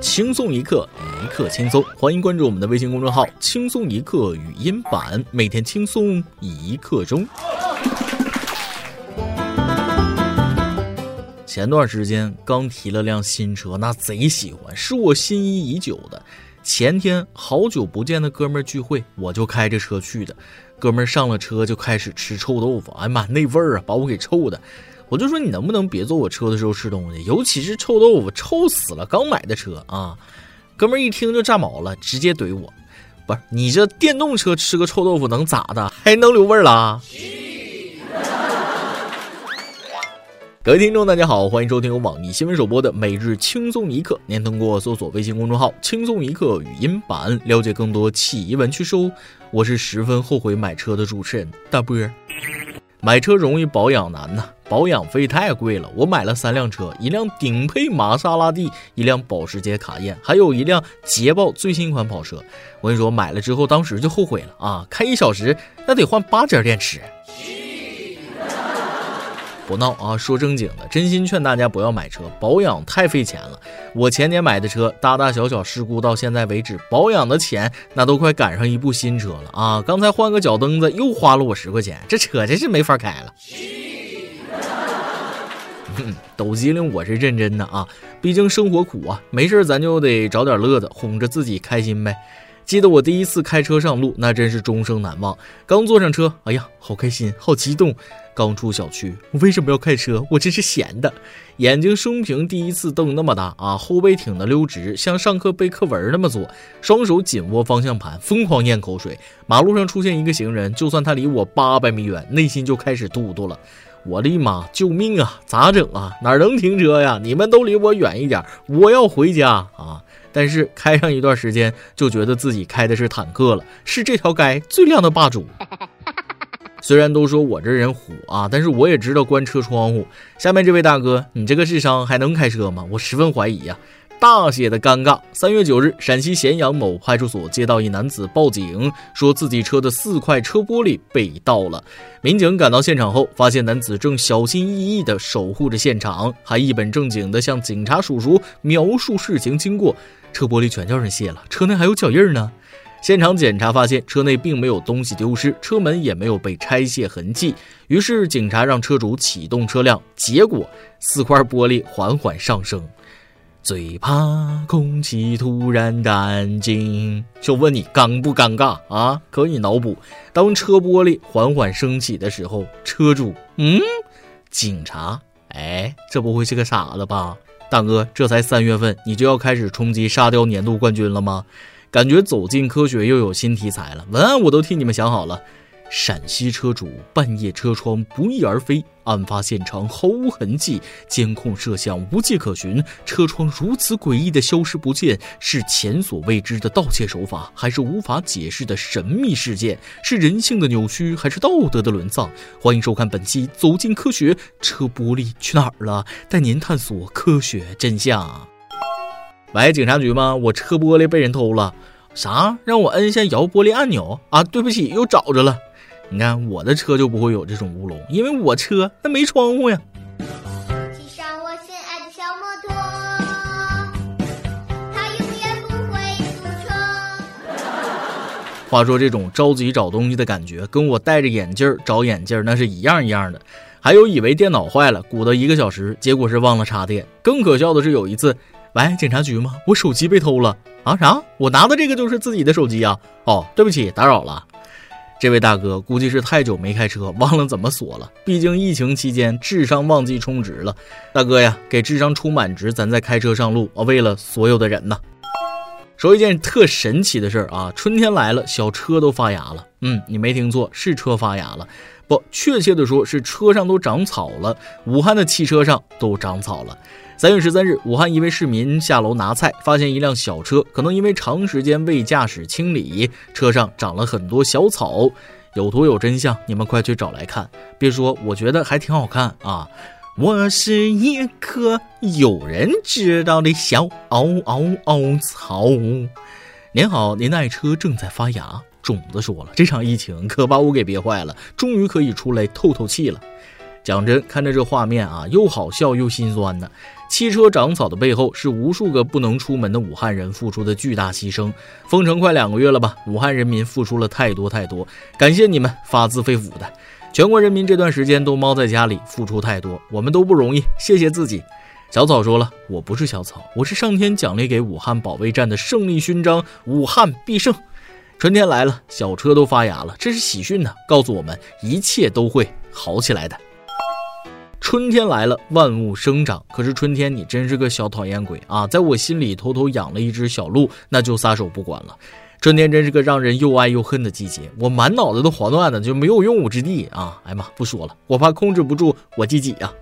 轻松一刻，一刻轻松。欢迎关注我们的微信公众号“轻松一刻语音版”，每天轻松一刻钟。前段时间刚提了辆新车，那贼喜欢，是我心仪已久的。前天好久不见的哥们聚会，我就开着车去的。哥们上了车就开始吃臭豆腐，哎呀妈，那味儿啊，把我给臭的。我就说你能不能别坐我车的时候吃东西，尤其是臭豆腐，臭死了！刚买的车啊，哥们一听就炸毛了，直接怼我：“不是你这电动车吃个臭豆腐能咋的？还能留味儿了？” 各位听众，大家好，欢迎收听由网易新闻首播的每日轻松一刻。您通过搜索微信公众号“轻松一刻”语音版了解更多奇闻趣事哦。我是十分后悔买车的主持人大波。买车容易保养难呐，保养费太贵了。我买了三辆车，一辆顶配玛莎拉蒂，一辆保时捷卡宴，还有一辆捷豹最新款跑车。我跟你说，买了之后当时就后悔了啊！开一小时那得换八节电池。不闹啊！说正经的，真心劝大家不要买车，保养太费钱了。我前年买的车，大大小小事故到现在为止，保养的钱那都快赶上一部新车了啊！刚才换个脚蹬子又花了我十块钱，这车真是没法开了。抖机灵，我是认真的啊！毕竟生活苦啊，没事咱就得找点乐子，哄着自己开心呗。记得我第一次开车上路，那真是终生难忘。刚坐上车，哎呀，好开心，好激动。刚出小区，我为什么要开车？我真是闲的。眼睛生平第一次瞪那么大啊，后背挺得溜直，像上课背课文那么做，双手紧握方向盘，疯狂咽口水。马路上出现一个行人，就算他离我八百米远，内心就开始嘟嘟了。我的妈！救命啊！咋整啊？哪能停车呀？你们都离我远一点，我要回家啊！但是开上一段时间，就觉得自己开的是坦克了，是这条街最靓的霸主。虽然都说我这人虎啊，但是我也知道关车窗户。下面这位大哥，你这个智商还能开车吗？我十分怀疑呀。大写的尴尬。三月九日，陕西咸阳某派出所接到一男子报警，说自己车的四块车玻璃被盗了。民警赶到现场后，发现男子正小心翼翼地守护着现场，还一本正经地向警察叔叔描述事情经过。车玻璃全叫人卸了，车内还有脚印呢。现场检查发现，车内并没有东西丢失，车门也没有被拆卸痕迹。于是，警察让车主启动车辆，结果四块玻璃缓缓上升。最怕空气突然安静，就问你尴不尴尬啊？可以脑补，当车玻璃缓缓升起的时候，车主嗯，警察哎，这不会是个傻子吧？大哥，这才三月份，你就要开始冲击沙雕年度冠军了吗？感觉走进科学又有新题材了，文案我都替你们想好了。陕西车主半夜车窗不翼而飞，案发现场毫无痕迹，监控摄像无迹可寻，车窗如此诡异的消失不见，是前所未知的盗窃手法，还是无法解释的神秘事件？是人性的扭曲，还是道德的沦丧？欢迎收看本期《走进科学》，车玻璃去哪儿了？带您探索科学真相。喂，警察局吗？我车玻璃被人偷了。啥？让我摁一下摇玻璃按钮啊？对不起，又找着了。你看我的车就不会有这种乌龙，因为我车那没窗户呀。骑上我心爱的小摩托，它永远不会堵车。话说这种着急找东西的感觉，跟我戴着眼镜找眼镜那是一样一样的。还有以为电脑坏了，鼓捣一个小时，结果是忘了插电。更可笑的是有一次，喂，警察局吗？我手机被偷了啊？啥？我拿的这个就是自己的手机啊？哦，对不起，打扰了。这位大哥估计是太久没开车，忘了怎么锁了。毕竟疫情期间智商忘记充值了。大哥呀，给智商充满值，咱再开车上路啊！为了所有的人呐。说一件特神奇的事儿啊，春天来了，小车都发芽了。嗯，你没听错，是车发芽了。不，确切的说是车上都长草了。武汉的汽车上都长草了。三月十三日，武汉一位市民下楼拿菜，发现一辆小车，可能因为长时间未驾驶清理，车上长了很多小草。有图有真相，你们快去找来看。别说，我觉得还挺好看啊！我是一棵有人知道的小嗷嗷嗷草。您好，您的爱车正在发芽。种子说了，这场疫情可把我给憋坏了，终于可以出来透透气了。讲真，看着这画面啊，又好笑又心酸的。汽车长草的背后，是无数个不能出门的武汉人付出的巨大牺牲。封城快两个月了吧？武汉人民付出了太多太多，感谢你们发自肺腑的。全国人民这段时间都猫在家里，付出太多，我们都不容易，谢谢自己。小草说了，我不是小草，我是上天奖励给武汉保卫战的胜利勋章，武汉必胜。春天来了，小车都发芽了，这是喜讯呢，告诉我们一切都会好起来的。春天来了，万物生长。可是春天你真是个小讨厌鬼啊，在我心里偷偷养了一只小鹿，那就撒手不管了。春天真是个让人又爱又恨的季节，我满脑子都黄乱的，就没有用武之地啊！哎妈，不说了，我怕控制不住我自己呀。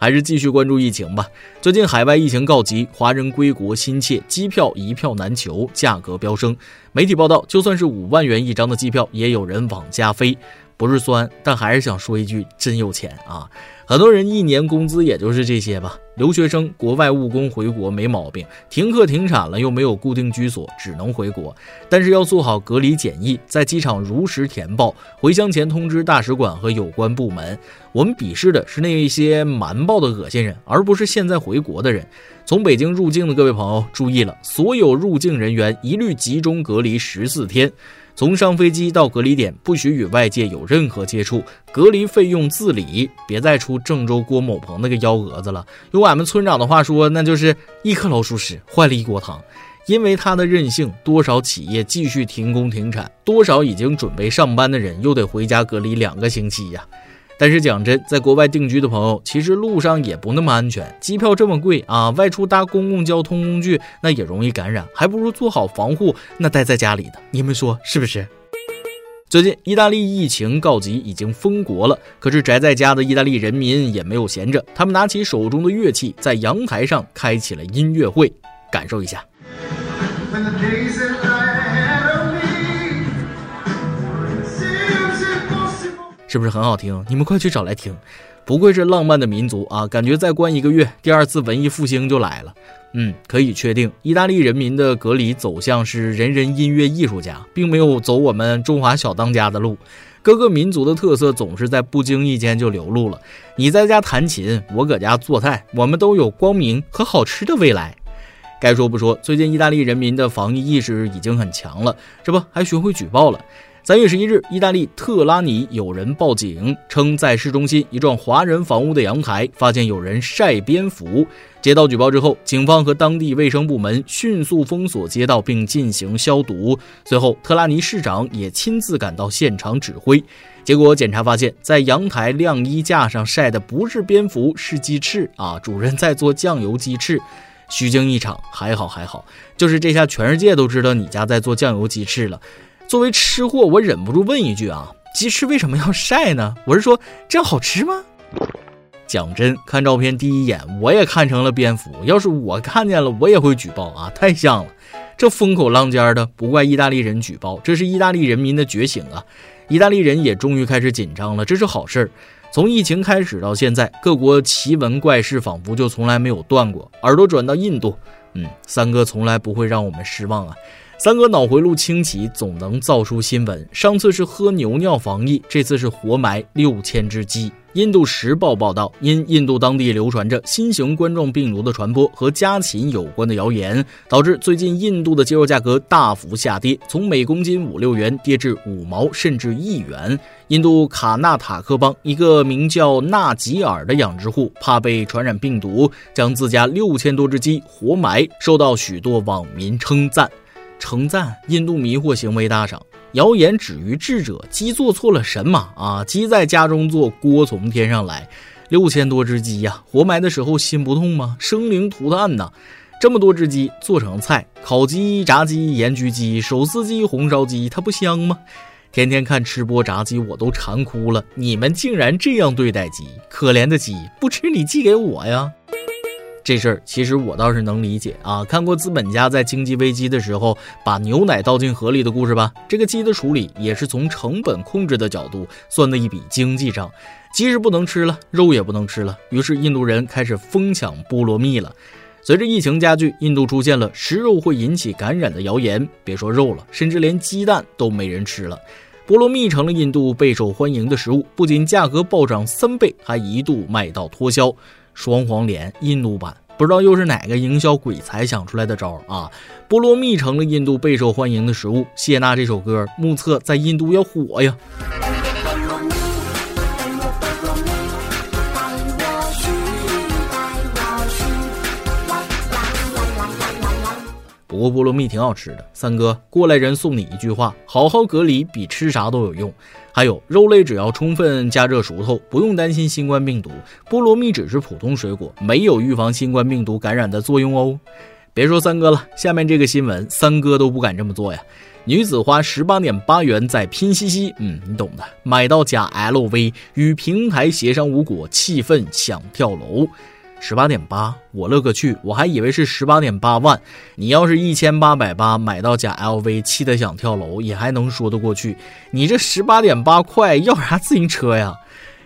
还是继续关注疫情吧。最近海外疫情告急，华人归国心切，机票一票难求，价格飙升。媒体报道，就算是五万元一张的机票，也有人往家飞。不是酸，但还是想说一句，真有钱啊！很多人一年工资也就是这些吧。留学生、国外务工回国没毛病，停课停产了又没有固定居所，只能回国。但是要做好隔离检疫，在机场如实填报，回乡前通知大使馆和有关部门。我们鄙视的是那些瞒报的恶心人，而不是现在回国的人。从北京入境的各位朋友注意了，所有入境人员一律集中隔离十四天。从上飞机到隔离点，不许与外界有任何接触，隔离费用自理，别再出郑州郭某鹏那个幺蛾子了。用俺们村长的话说，那就是一颗老鼠屎坏了一锅汤。因为他的任性，多少企业继续停工停产，多少已经准备上班的人又得回家隔离两个星期呀。但是讲真，在国外定居的朋友，其实路上也不那么安全，机票这么贵啊，外出搭公共交通工具那也容易感染，还不如做好防护，那待在家里的，你们说是不是？最近意大利疫情告急，已经封国了，可是宅在家的意大利人民也没有闲着，他们拿起手中的乐器，在阳台上开启了音乐会，感受一下。是不是很好听？你们快去找来听，不愧是浪漫的民族啊！感觉再关一个月，第二次文艺复兴就来了。嗯，可以确定，意大利人民的隔离走向是人人音乐艺术家，并没有走我们中华小当家的路。各个民族的特色总是在不经意间就流露了。你在家弹琴，我搁家做菜，我们都有光明和好吃的未来。该说不说，最近意大利人民的防疫意识已经很强了，这不还学会举报了。三月十一日，意大利特拉尼有人报警称，在市中心一幢华人房屋的阳台发现有人晒蝙蝠。接到举报之后，警方和当地卫生部门迅速封锁街道并进行消毒。随后，特拉尼市长也亲自赶到现场指挥。结果检查发现，在阳台晾衣架上晒的不是蝙蝠，是鸡翅啊！主人在做酱油鸡翅，虚惊一场。还好还好，就是这下全世界都知道你家在做酱油鸡翅了。作为吃货，我忍不住问一句啊：鸡翅为什么要晒呢？我是说，这样好吃吗？讲真，看照片第一眼我也看成了蝙蝠。要是我看见了，我也会举报啊！太像了，这风口浪尖的，不怪意大利人举报，这是意大利人民的觉醒啊！意大利人也终于开始紧张了，这是好事儿。从疫情开始到现在，各国奇闻怪事仿佛就从来没有断过。耳朵转到印度，嗯，三哥从来不会让我们失望啊！三哥脑回路清奇，总能造出新闻。上次是喝牛尿防疫，这次是活埋六千只鸡。印度时报报道，因印度当地流传着新型冠状病毒的传播和家禽有关的谣言，导致最近印度的鸡肉价格大幅下跌，从每公斤五六元跌至五毛甚至一元。印度卡纳塔克邦一个名叫纳吉尔的养殖户，怕被传染病毒，将自家六千多只鸡活埋，受到许多网民称赞。称赞印度迷惑行为大赏，谣言止于智者。鸡做错了什么啊？鸡在家中做，锅从天上来。六千多只鸡呀，活埋的时候心不痛吗？生灵涂炭呐！这么多只鸡做成菜，烤鸡、炸鸡、盐焗鸡、手撕鸡、红烧鸡，它不香吗？天天看吃播炸鸡，我都馋哭了。你们竟然这样对待鸡，可怜的鸡，不吃你寄给我呀！这事儿其实我倒是能理解啊，看过资本家在经济危机的时候把牛奶倒进河里的故事吧？这个鸡的处理也是从成本控制的角度算的一笔经济账。鸡是不能吃了，肉也不能吃了，于是印度人开始疯抢菠萝蜜了。随着疫情加剧，印度出现了食肉会引起感染的谣言，别说肉了，甚至连鸡蛋都没人吃了。菠萝蜜成了印度备受欢迎的食物，不仅价格暴涨三倍，还一度卖到脱销。双黄连印度版，不知道又是哪个营销鬼才想出来的招啊！菠萝蜜成了印度备受欢迎的食物。谢娜这首歌目测在印度要火呀。不过菠萝蜜挺好吃的，三哥过来人送你一句话：好好隔离比吃啥都有用。还有肉类只要充分加热熟透，不用担心新冠病毒。菠萝蜜只是普通水果，没有预防新冠病毒感染的作用哦。别说三哥了，下面这个新闻三哥都不敢这么做呀。女子花十八点八元在拼夕夕，嗯，你懂的，买到假 LV，与平台协商无果，气愤想跳楼。十八点八，我勒个去！我还以为是十八点八万。你要是一千八百八买到假 LV，气得想跳楼也还能说得过去。你这十八点八块要啥自行车呀？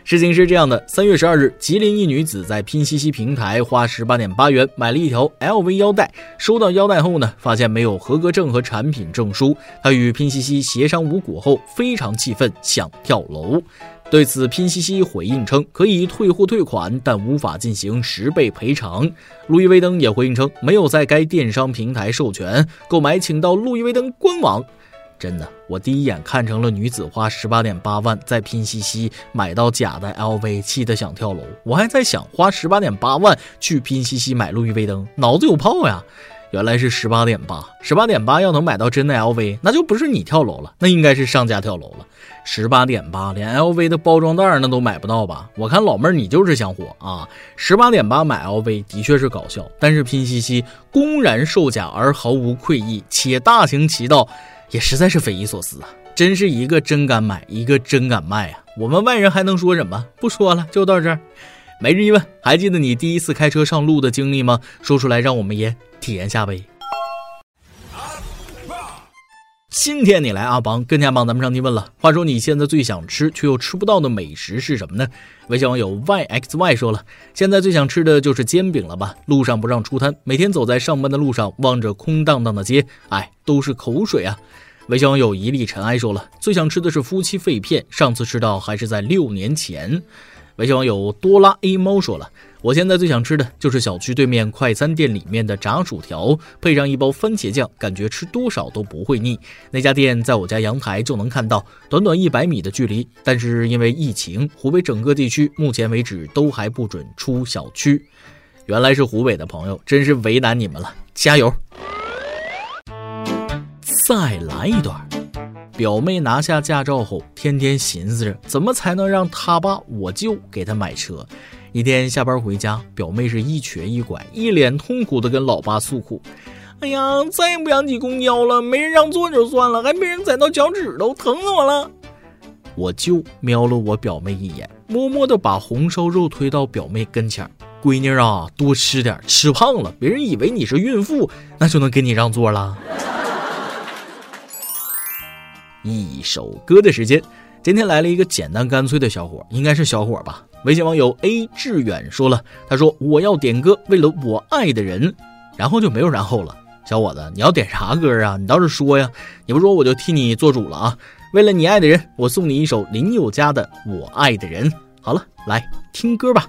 事情是这样的：三月十二日，吉林一女子在拼夕夕平台花十八点八元买了一条 LV 腰带，收到腰带后呢，发现没有合格证和产品证书。她与拼夕夕协商无果后，非常气愤，想跳楼。对此，拼夕夕回应称可以退货退款，但无法进行十倍赔偿。路易威登也回应称没有在该电商平台授权购买，请到路易威登官网。真的，我第一眼看成了女子花十八点八万在拼夕夕买到假的 LV，气得想跳楼。我还在想，花十八点八万去拼夕夕买路易威登，脑子有泡呀！原来是十八点八，十八点八要能买到真的 LV，那就不是你跳楼了，那应该是商家跳楼了。十八点八，连 LV 的包装袋那都买不到吧？我看老妹儿你就是想火啊！十八点八买 LV 的确是搞笑，但是拼夕夕公然售假而毫无愧意，且大行其道，也实在是匪夷所思啊！真是一个真敢买，一个真敢卖啊！我们外人还能说什么？不说了，就到这儿。每日一问，还记得你第一次开车上路的经历吗？说出来让我们也体验下呗。今天你来阿邦跟前帮咱们上提问了。话说你现在最想吃却又吃不到的美食是什么呢？微信网友 yxy 说了，现在最想吃的就是煎饼了吧？路上不让出摊，每天走在上班的路上，望着空荡荡的街，哎，都是口水啊。微信网友一粒尘埃说了，最想吃的是夫妻肺片，上次吃到还是在六年前。微信网友多拉 A 猫说了：“我现在最想吃的就是小区对面快餐店里面的炸薯条，配上一包番茄酱，感觉吃多少都不会腻。那家店在我家阳台就能看到，短短一百米的距离。但是因为疫情，湖北整个地区目前为止都还不准出小区。原来是湖北的朋友，真是为难你们了，加油！再来一段。”表妹拿下驾照后，天天寻思着怎么才能让他爸我舅给她买车。一天下班回家，表妹是一瘸一拐，一脸痛苦的跟老爸诉苦：“哎呀，再也不想挤公交了，没人让座就算了，还被人踩到脚趾头，疼死我了。”我舅瞄了我表妹一眼，默默的把红烧肉推到表妹跟前：“闺女啊，多吃点，吃胖了，别人以为你是孕妇，那就能给你让座了。”一首歌的时间，今天来了一个简单干脆的小伙，应该是小伙吧？微信网友 A 志远说了，他说我要点歌，为了我爱的人，然后就没有然后了。小伙子，你要点啥歌啊？你倒是说呀！你不说我就替你做主了啊！为了你爱的人，我送你一首林宥嘉的《我爱的人》。好了，来听歌吧。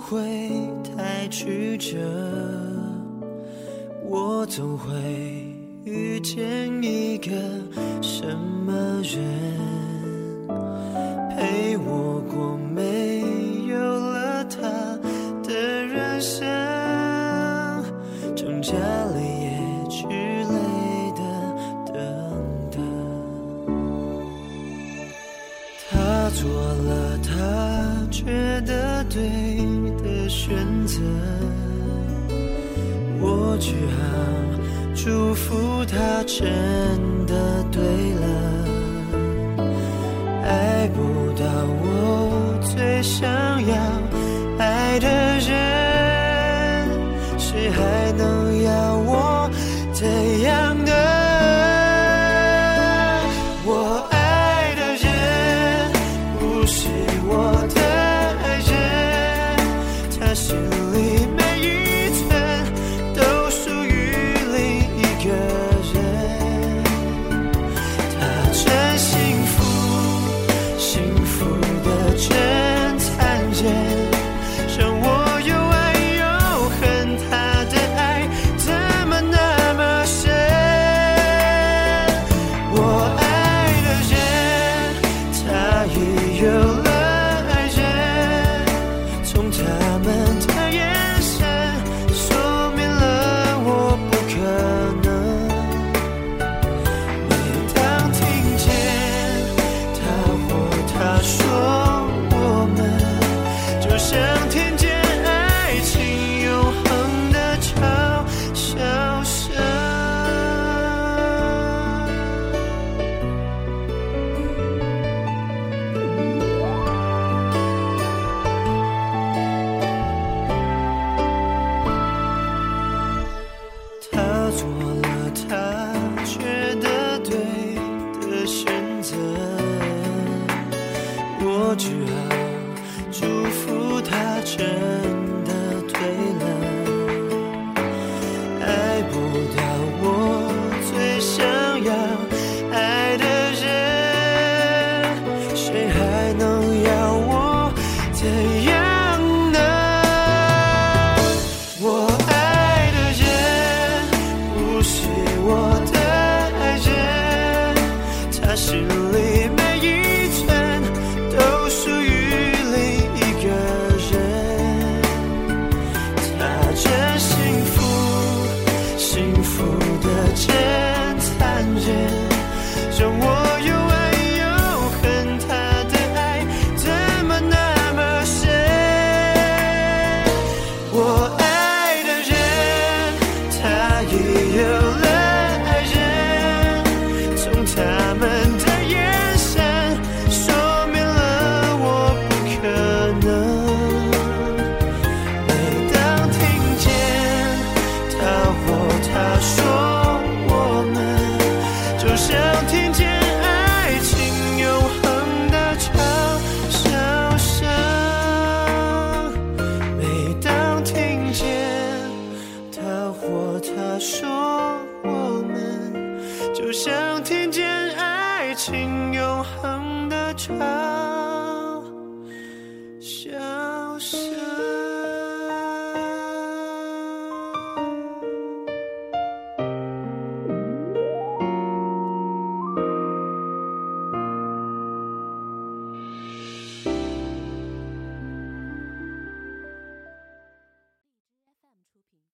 会太。曲折，我总会遇见一个什么人，陪我过我只好祝福他真